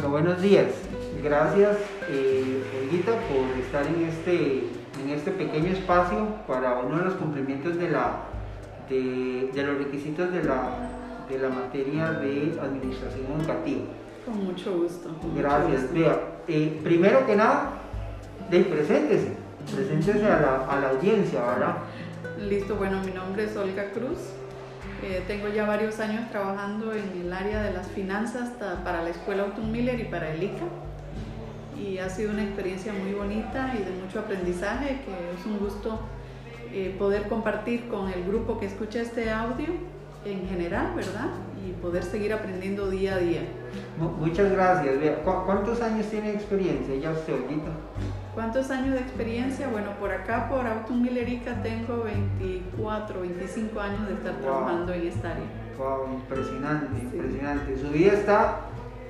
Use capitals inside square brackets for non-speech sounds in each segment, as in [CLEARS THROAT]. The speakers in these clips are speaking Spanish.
Bueno, buenos días. Gracias, eh, Olguita, por estar en este, en este pequeño espacio para uno de los cumplimientos de, la, de, de los requisitos de la, de la materia de administración educativa. Con mucho gusto. con mucho Gracias. gusto. Vea, eh, primero que nada, de preséntese, preséntese a la, a la audiencia, ¿verdad? Listo, bueno, mi nombre es Olga Cruz. Eh, tengo ya varios años trabajando en el área de las finanzas para la escuela Autumn Miller y para el ICA. Y ha sido una experiencia muy bonita y de mucho aprendizaje, que es un gusto eh, poder compartir con el grupo que escucha este audio en general, ¿verdad? Y poder seguir aprendiendo día a día. Mu- Muchas gracias. Vea, ¿cu- ¿cuántos años tiene experiencia ya usted, Olguita? ¿Cuántos años de experiencia? Bueno, por acá, por Autumn Miller ICA, tengo 24, 25 años de estar Wow. trabajando en esta área. Wow, impresionante, Sí. impresionante. Su vida está,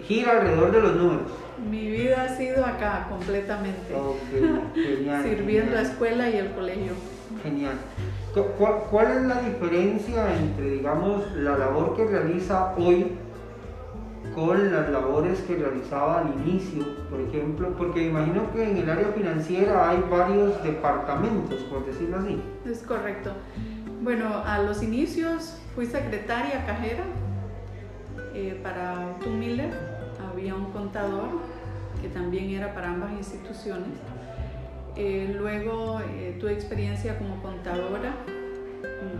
gira alrededor de los números. Mi vida ha sido acá completamente, Ok, genial. [LAUGHS] sirviendo genial, escuela y el colegio. Genial. Cu- ¿Cuál, cuál es la diferencia entre, digamos, la labor que realiza hoy con las labores que realizaba al inicio, por ejemplo? Porque imagino que en el área financiera hay varios departamentos, por decirlo así. Es correcto. Bueno, a los inicios fui secretaria cajera eh, para Autumn Miller. Había un contador que también era para ambas instituciones. Eh, luego eh, tuve experiencia como contadora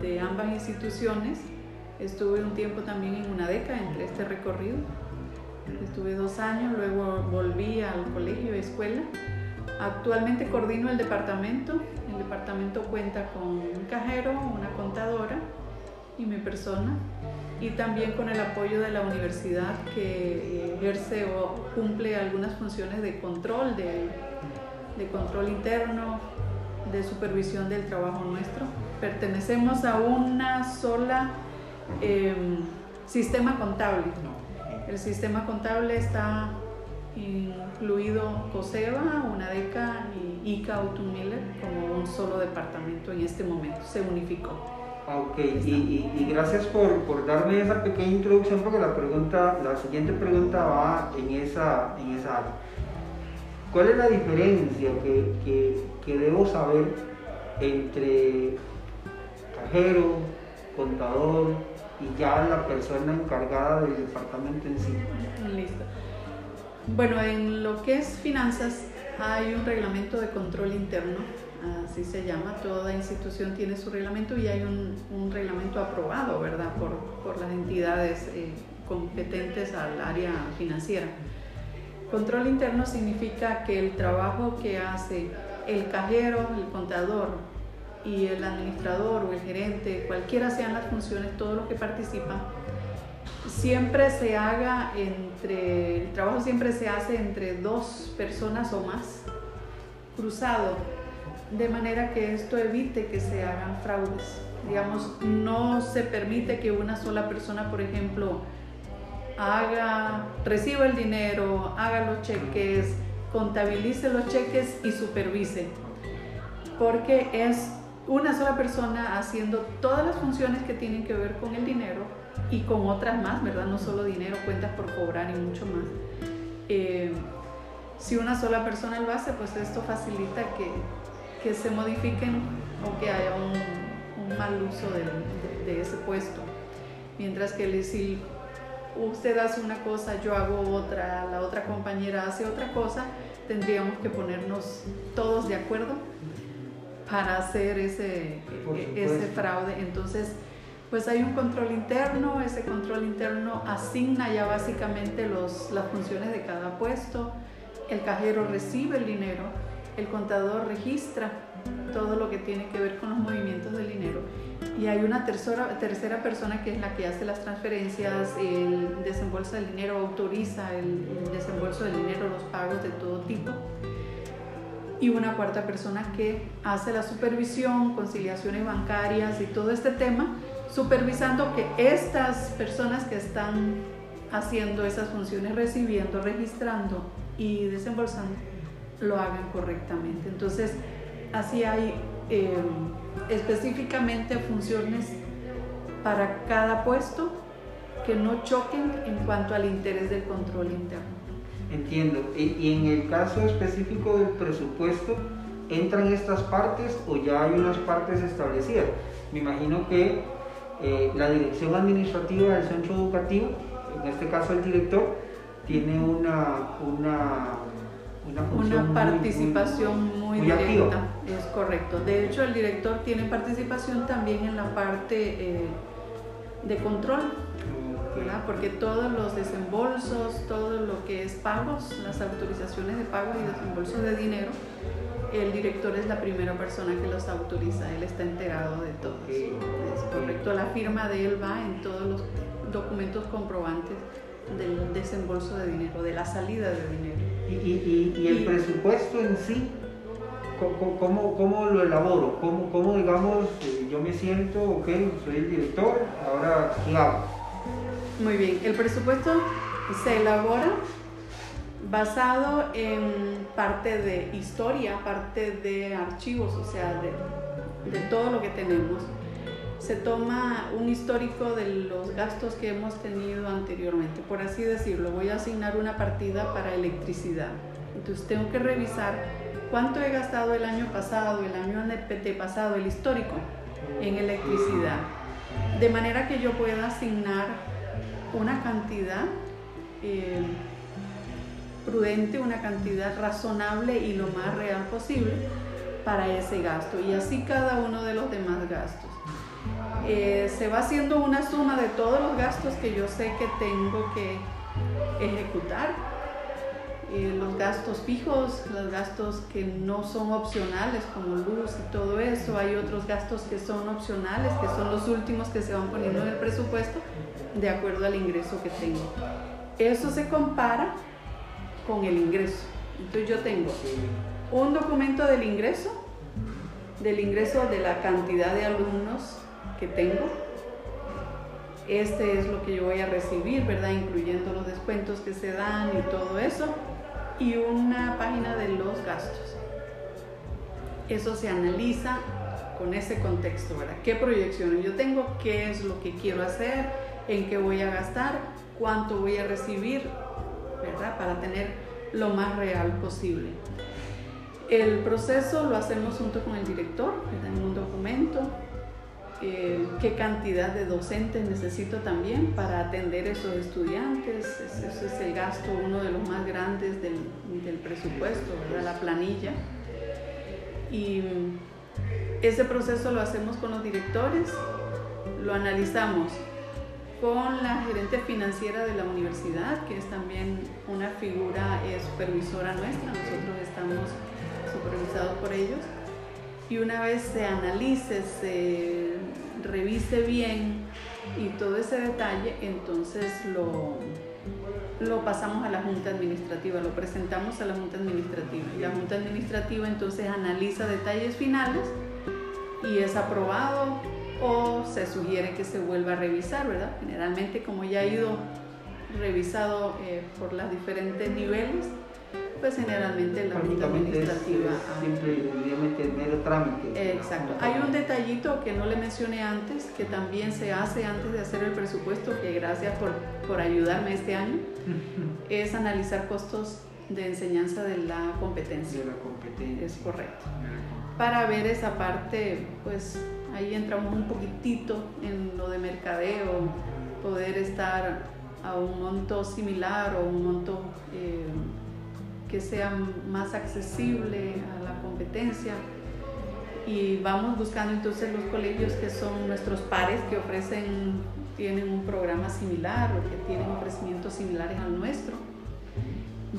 de ambas instituciones. Estuve un tiempo también en una década entre este recorrido. Estuve dos años, luego volví al colegio, escuela. Actualmente coordino el departamento. El departamento cuenta con un cajero, una contadora y mi persona. Y también con el apoyo de la universidad que ejerce o cumple algunas funciones de control, de, de control interno, de supervisión del trabajo nuestro. Pertenecemos a una sola em, sistema contable. El sistema contable está incluido COSEBA, UNADECA y ICA Autumn Miller como un solo departamento en este momento. Se unificó. Ah, Ok, y, y- y gracias por, por darme esa pequeña introducción porque la pregunta, la siguiente pregunta va en esa, en esa área. ¿Cuál es la diferencia que, que- que debo saber entre cajero, contador y ya la persona encargada del departamento en sí? Listo. Bueno, en lo que es finanzas hay un reglamento de control interno, así se llama, toda institución tiene su reglamento y hay un, reglamento aprobado, ¿verdad?, por, por las entidades eh, competentes al área financiera. Control interno significa que el trabajo que hace el cajero, el contador y el administrador o el gerente, cualquiera sean las funciones, todo lo que participa, siempre se haga entre, el trabajo siempre se hace entre dos personas o más, cruzado, de manera que esto evite que se hagan fraudes. Digamos, no se permite que una sola persona, por ejemplo, haga, reciba el dinero, haga los cheques, contabilice los cheques y supervise. Porque es una sola persona haciendo todas las funciones que tienen que ver con el dinero y con otras más, ¿verdad? No solo dinero, cuentas por cobrar y mucho más. Eh, si una sola persona lo hace, pues esto facilita que, que se modifiquen o que haya un, mal uso de, de ese puesto. Mientras que si usted hace una cosa, yo hago otra, la otra compañera hace otra cosa, tendríamos que ponernos todos de acuerdo para hacer ese, e- ese fraude. Entonces, pues hay un control interno, ese control interno asigna ya básicamente los, las funciones de cada puesto, el cajero recibe el dinero, el contador registra todo lo que tiene que ver con los movimientos del dinero y hay una tercera, tercera persona que es la que hace las transferencias, el desembolsa el dinero, autoriza el desembolso del dinero, los pagos de todo tipo y una cuarta persona que hace la supervisión, conciliaciones bancarias y todo este tema, supervisando que estas personas que están haciendo esas funciones, recibiendo, registrando y desembolsando, lo hagan correctamente. Entonces, así hay eh, específicamente funciones para cada puesto que no choquen en cuanto al interés del control interno. Entiendo. Y, en el caso específico del presupuesto, ¿entran estas partes o ya hay unas partes establecidas? Me imagino que eh, la dirección administrativa del centro educativo, en este caso el director, tiene una, una, una, participación muy, directa. Es correcto. De hecho, el director tiene participación también en la parte eh, de control porque todos los desembolsos, todo lo que es pagos, las autorizaciones de pago y desembolsos de dinero, el director es la primera persona que los autoriza, él está enterado de todo. Es correcto, la firma de él va en todos los documentos comprobantes del desembolso de dinero, de la salida de dinero. ¿Y, el presupuesto en sí? ¿Cómo, cómo lo elaboro? ¿Cómo, ¿Cómo, digamos, eh, yo me siento, ok, soy el director, ahora qué hago? Muy bien, el presupuesto se elabora basado en parte de historia, parte de archivos, o sea, de, todo lo que tenemos. Se toma un histórico de los gastos que hemos tenido anteriormente, por así decirlo. Voy a asignar una partida para electricidad. Entonces tengo que revisar cuánto he gastado el año pasado, el año pasado, el histórico en electricidad. De manera que yo pueda asignar una cantidad eh, prudente, una cantidad razonable y lo más real posible para ese gasto y así cada uno de los demás gastos. Eh, se va haciendo una suma de todos los gastos que yo sé que tengo que ejecutar, eh, los gastos fijos, los gastos que no son opcionales como luz y todo eso, hay otros gastos que son opcionales, que son los últimos que se van poniendo en el presupuesto de acuerdo al ingreso que tengo. Eso se compara con el ingreso. Entonces yo tengo un documento del ingreso, del ingreso de la cantidad de alumnos que tengo. Este es lo que yo voy a recibir, ¿verdad? Incluyendo los descuentos que se dan y todo eso. Y una página de los gastos. Eso se analiza con ese contexto, ¿verdad? ¿Qué proyecciones yo tengo? ¿Qué es lo que quiero hacer? en qué voy a gastar, cuánto voy a recibir, ¿verdad? Para tener lo más real posible. El proceso lo hacemos junto con el director, en un documento, eh, qué cantidad de docentes necesito también para atender esos estudiantes. Ese es el gasto, uno de los más grandes del, del presupuesto, la planilla. Y ese proceso lo hacemos con los directores, lo analizamos con la gerente financiera de la universidad, que es también una figura eh, supervisora nuestra, nosotros estamos supervisados por ellos, y una vez se analice, se revise bien y todo ese detalle, entonces lo, lo pasamos a la Junta Administrativa, lo presentamos a la Junta Administrativa, y la Junta Administrativa entonces analiza detalles finales y es aprobado o se sugiere que se vuelva a revisar, ¿verdad? Generalmente como ya ha ido revisado eh, por los diferentes niveles, pues generalmente la Junta Administrativa... siempre meter mero trámite. Exacto. Hay un detallito que no le mencioné antes, que también se hace antes de hacer el presupuesto, que gracias por, por ayudarme este año, [LAUGHS] es analizar costos de enseñanza de la competencia. De la competencia. Es correcto. Para ver esa parte, pues ahí entramos un poquitito en lo de mercadeo, poder estar a un monto similar o un monto eh, que sea más accesible a la competencia. Y vamos buscando entonces los colegios que son nuestros pares, que ofrecen, tienen un programa similar o que tienen ofrecimientos similares al nuestro,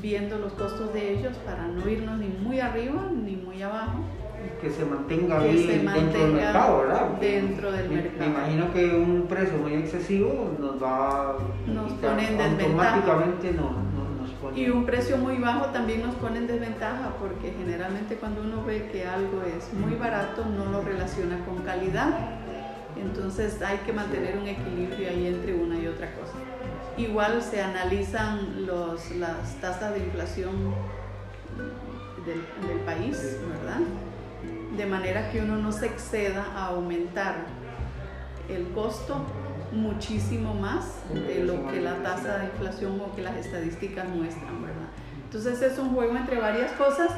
viendo los costos de ellos para no irnos ni muy arriba ni muy abajo que se mantenga ahí dentro del mercado, ¿verdad? dentro del me, mercado. Me imagino que un precio muy excesivo nos va nos pone en automáticamente no, nos pone. Y un precio muy bajo también nos pone en desventaja porque generalmente cuando uno ve que algo es muy barato no lo relaciona con calidad. Entonces hay que mantener un equilibrio ahí entre una y otra cosa. Igual se analizan los, las tasas de inflación del, del país, ¿verdad? de manera que uno no se exceda a aumentar el costo muchísimo más de lo que la tasa de inflación o que las estadísticas muestran, ¿verdad? Entonces es un juego entre varias cosas,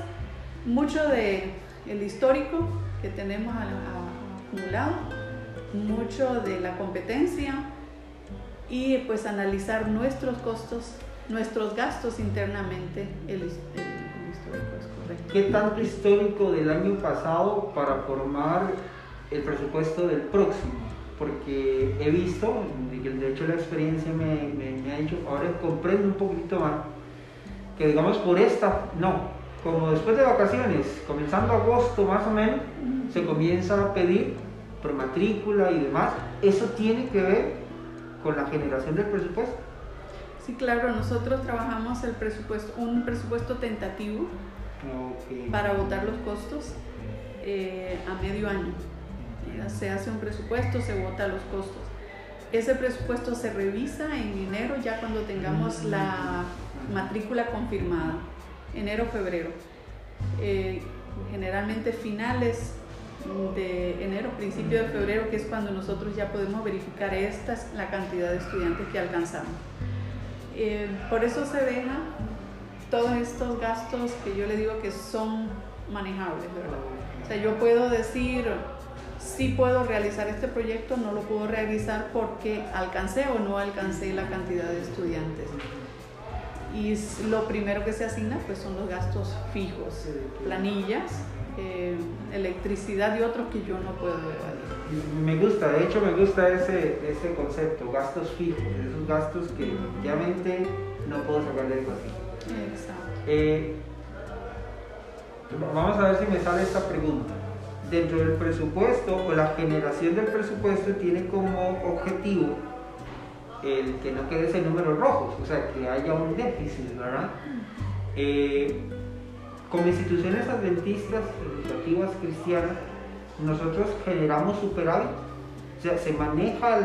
mucho de el histórico que tenemos acumulado, mucho de la competencia y pues analizar nuestros costos, nuestros gastos internamente. El, el, histórico es correcto. ¿Qué tanto histórico del año pasado para formar el presupuesto del próximo? Porque he visto, de hecho la experiencia me, me, ha hecho, ahora comprendo un poquito más, que digamos por esta, no, como después de vacaciones, comenzando agosto más o menos, se comienza a pedir por matrícula y demás, eso tiene que ver con la generación del presupuesto. Sí, claro, nosotros trabajamos el presupuesto, un presupuesto tentativo para votar los costos eh, a medio año. Se hace un presupuesto, se vota los costos. Ese presupuesto se revisa en enero ya cuando tengamos la matrícula confirmada, enero, febrero. Eh, generalmente finales de enero, principio de febrero, que es cuando nosotros ya podemos verificar esta la cantidad de estudiantes que alcanzamos. Eh, por eso se deja todos estos gastos que yo le digo que son manejables. O sea, yo puedo decir, sí puedo realizar este proyecto, no lo puedo realizar porque alcancé o no alcancé la cantidad de estudiantes. Y lo primero que se asigna pues son los gastos fijos, planillas, eh, electricidad y otros que yo no puedo evaluar. Me gusta, de hecho me gusta ese, ese concepto, gastos fijos, esos gastos que efectivamente no puedo sacar del así. Exacto. Eh, vamos a ver si me sale esta pregunta. Dentro del presupuesto o la generación del presupuesto tiene como objetivo el que no quede ese números rojos, o sea, que haya un déficit, ¿verdad? Eh, como instituciones adventistas educativas cristianas, nosotros generamos superávit, o sea, se maneja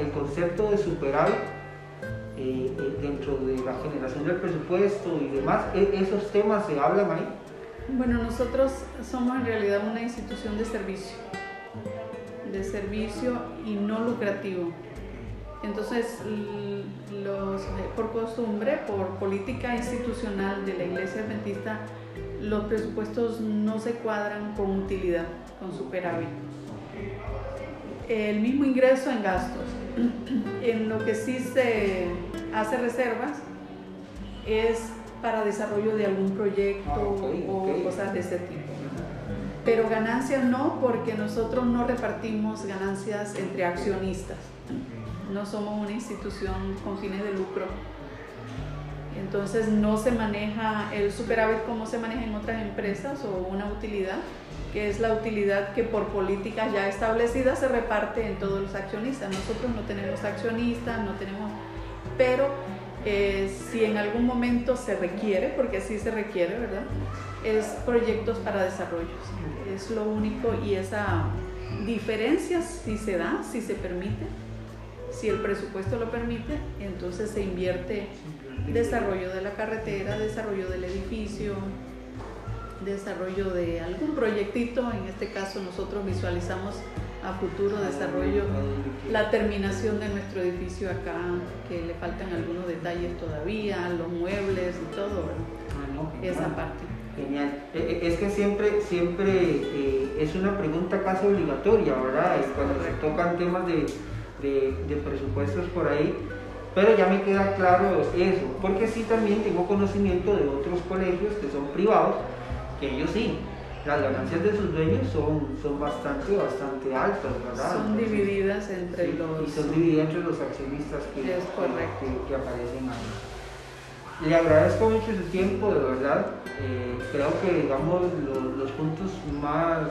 el concepto de superávit eh, eh, dentro de la generación del presupuesto y demás, e, esos temas se hablan ahí. Bueno, nosotros somos en realidad una institución de servicio, de servicio y no lucrativo. Entonces, los, por costumbre, por política institucional de la Iglesia Adventista, los presupuestos no se cuadran con utilidad, con superávit. El mismo ingreso en gastos. [CLEARS THROAT] En lo que sí se hace reservas es para desarrollo de algún proyecto ah, o cosas de ese tipo. Pero ganancias no, porque nosotros no repartimos ganancias entre accionistas no somos una institución con fines de lucro. Entonces no se maneja el superávit como se maneja en otras empresas o una utilidad, que es la utilidad que por políticas ya establecidas se reparte en todos los accionistas. Nosotros no tenemos accionistas, no tenemos, pero eh, si en algún momento se requiere, porque sí se requiere, ¿verdad? Es proyectos para desarrollo. Es lo único y esa diferencia si se da, si se permite, si el presupuesto lo permite, entonces se invierte desarrollo de la carretera, desarrollo del edificio, desarrollo de algún proyectito, en este caso nosotros visualizamos a futuro desarrollo la terminación de nuestro edificio acá, que le faltan algunos detalles todavía, los muebles y todo, ah, esa parte. Genial. E, e, es que siempre, siempre eh, es una pregunta casi obligatoria, ¿verdad? Cuando se tocan temas de de, presupuestos por ahí, pero ya me queda claro eso, porque sí también tengo conocimiento de otros colegios que son privados, que ellos sí, las ganancias de sus dueños son, son bastante, bastante altas, ¿verdad? Son divididas entre los... Y son divididas entre los accionistas que, que, aparecen ahí. Le agradezco mucho su tiempo, de verdad. Eh, creo que, digamos, los, puntos más,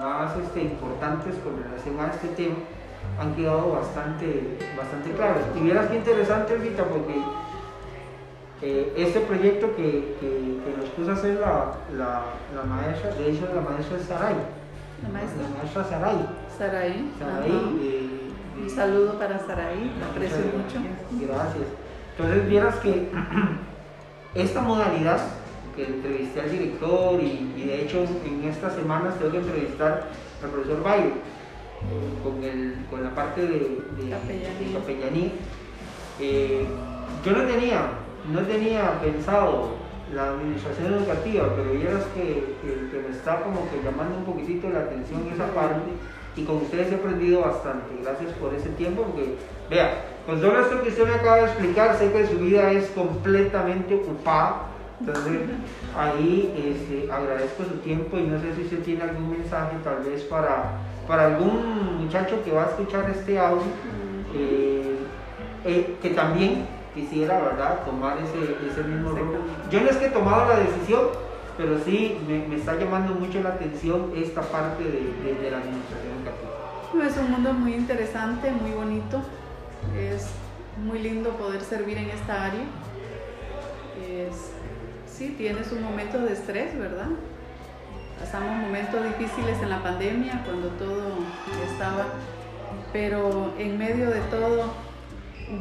más este, importantes con relación a este tema han quedado bastante, bastante claros. Y vieras qué interesante, Rita, porque eh, este proyecto que, que, nos puso a hacer la, la, la, maestra, de hecho la maestra es Saray. La maestra, la maestra Saray. Saray. Saray. Eh, Un saludo para Saray, la aprecio mucho. Gracias. Entonces vieras que [CLEARS THROAT] esta modalidad que entrevisté al director y, y, de hecho en estas semanas tengo que entrevistar al profesor Bayo con, el, con la parte de, de capellanía. Eh, yo no tenía no tenía pensado la administración educativa, pero vieras que, que, que, me está como que llamando un poquitito la atención esa parte y con ustedes he aprendido bastante. Gracias por ese tiempo, porque vea, con todo esto que usted me acaba de explicar, sé que su vida es completamente ocupada. Entonces, ahí este, agradezco su tiempo y no sé si usted tiene algún mensaje tal vez para, para algún muchacho que va a escuchar este audio, eh, eh, que también quisiera, ¿verdad?, tomar ese, ese mismo rol. Yo no es que he tomado la decisión, pero sí me, me está llamando mucho la atención esta parte de, de, de la administración educativa. Es un mundo muy interesante, muy bonito. Es muy lindo poder servir en esta área. Es, sí, tiene sus momentos de estrés, ¿verdad? Pasamos momentos difíciles en la pandemia cuando todo estaba, pero en medio de todo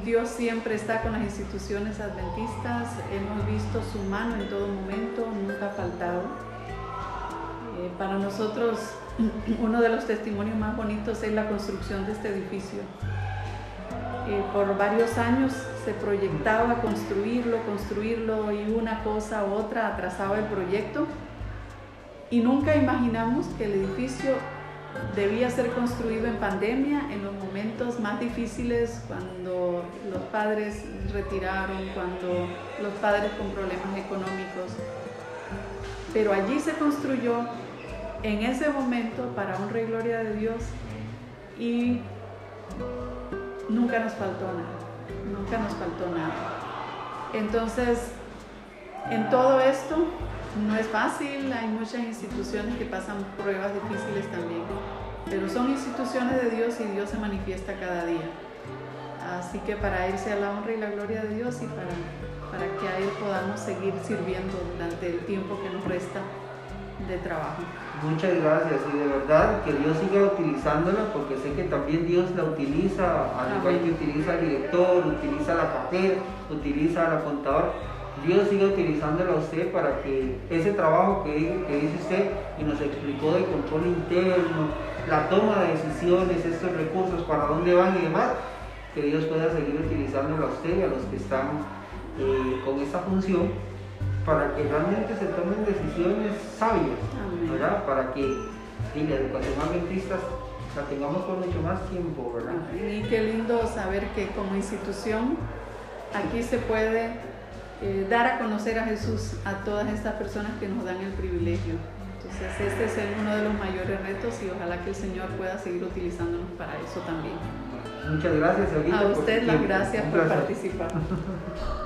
Dios siempre está con las instituciones adventistas, hemos visto su mano en todo momento, nunca ha faltado. Eh, para nosotros [CLEARS THROAT] uno de los testimonios más bonitos es la construcción de este edificio. Eh, por varios años se proyectaba construirlo, construirlo y una cosa u otra atrasaba el proyecto y nunca imaginamos que el edificio debía ser construido en pandemia, en los momentos más difíciles, cuando los padres retiraron, cuando los padres con problemas económicos. Pero allí se construyó en ese momento para honra y gloria de Dios y nunca nos faltó nada, nunca nos faltó nada. Entonces, en todo esto, no es fácil, hay muchas instituciones que pasan pruebas difíciles también, pero son instituciones de Dios y Dios se manifiesta cada día. Así que para irse a la honra y la gloria de Dios y para, para que a Él podamos seguir sirviendo durante el tiempo que nos resta de trabajo. Muchas gracias y de verdad que Dios siga utilizándola porque sé que también Dios la utiliza, al igual que utiliza al director, utiliza la cartera, utiliza al contador Dios sigue utilizándola a usted para que ese trabajo que, dice usted y nos explicó de control interno, la toma de decisiones, estos recursos, para dónde van y demás, que Dios pueda seguir utilizándolo a usted y a los que están eh, con esta función para que realmente se tomen decisiones sabias, ¿verdad? Para que la educación adventista la tengamos por mucho más tiempo, ¿verdad? Y qué lindo saber que como institución aquí se puede eh, dar a conocer a Jesús a todas estas personas que nos dan el privilegio. Entonces este es uno de los mayores retos y ojalá que el Señor pueda seguir utilizándonos para eso también. Muchas gracias, A usted las gracias por participar. [LAUGHS]